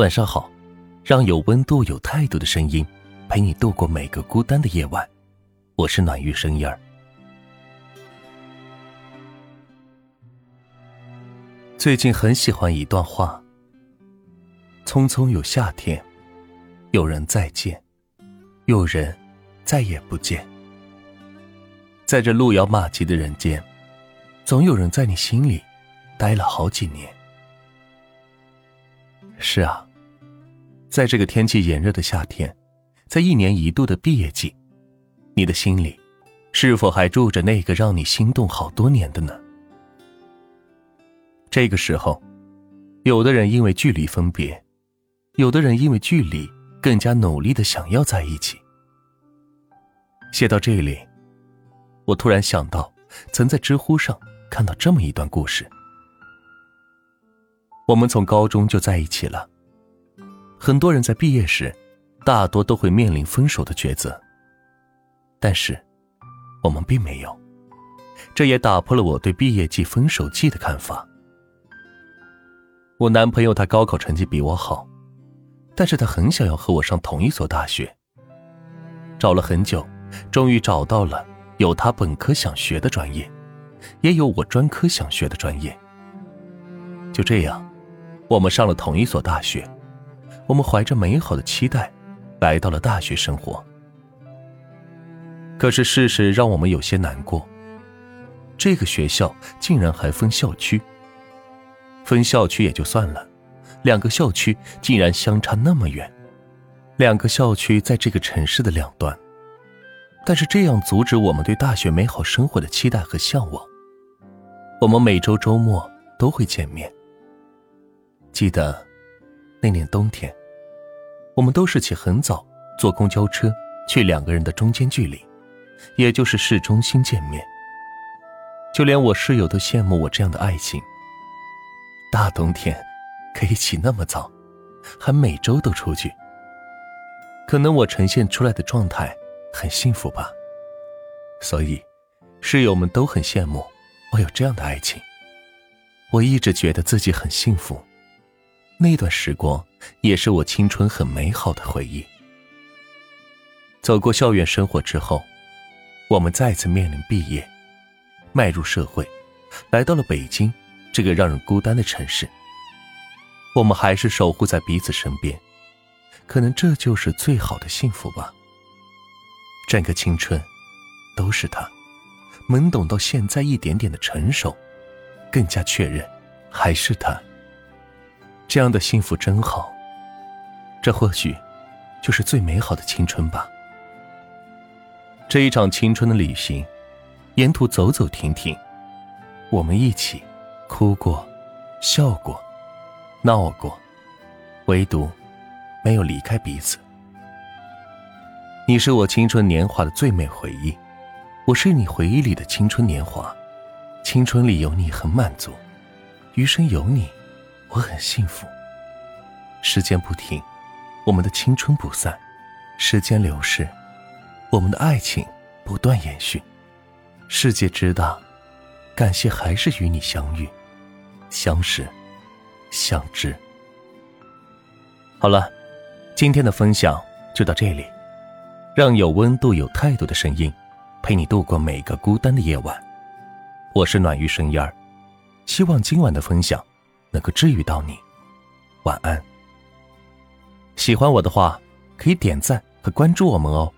晚上好，让有温度、有态度的声音陪你度过每个孤单的夜晚。我是暖玉声音儿。最近很喜欢一段话：匆匆有夏天，有人再见，有人再也不见。在这路遥马急的人间，总有人在你心里待了好几年。是啊，在这个天气炎热的夏天，在一年一度的毕业季，你的心里是否还住着那个让你心动好多年的呢？这个时候，有的人因为距离分别，有的人因为距离更加努力的想要在一起。写到这里，我突然想到，曾在知乎上看到这么一段故事。我们从高中就在一起了。很多人在毕业时，大多都会面临分手的抉择。但是，我们并没有。这也打破了我对毕业季分手季的看法。我男朋友他高考成绩比我好，但是他很想要和我上同一所大学。找了很久，终于找到了有他本科想学的专业，也有我专科想学的专业。就这样。我们上了同一所大学，我们怀着美好的期待，来到了大学生活。可是事实让我们有些难过，这个学校竟然还分校区。分校区也就算了，两个校区竟然相差那么远，两个校区在这个城市的两端，但是这样阻止我们对大学美好生活的期待和向往。我们每周周末都会见面。记得那年冬天，我们都是起很早坐公交车去两个人的中间距离，也就是市中心见面。就连我室友都羡慕我这样的爱情。大冬天可以起那么早，还每周都出去。可能我呈现出来的状态很幸福吧，所以室友们都很羡慕我有这样的爱情。我一直觉得自己很幸福。那段时光也是我青春很美好的回忆。走过校园生活之后，我们再次面临毕业，迈入社会，来到了北京这个让人孤单的城市。我们还是守护在彼此身边，可能这就是最好的幸福吧。整个青春，都是他，懵懂到现在一点点的成熟，更加确认，还是他。这样的幸福真好，这或许就是最美好的青春吧。这一场青春的旅行，沿途走走停停，我们一起哭过、笑过、闹过，唯独没有离开彼此。你是我青春年华的最美回忆，我是你回忆里的青春年华。青春里有你很满足，余生有你。我很幸福。时间不停，我们的青春不散；时间流逝，我们的爱情不断延续。世界之大，感谢还是与你相遇、相识、相知。好了，今天的分享就到这里。让有温度、有态度的声音陪你度过每个孤单的夜晚。我是暖玉声音儿，希望今晚的分享。能够治愈到你，晚安。喜欢我的话，可以点赞和关注我们哦。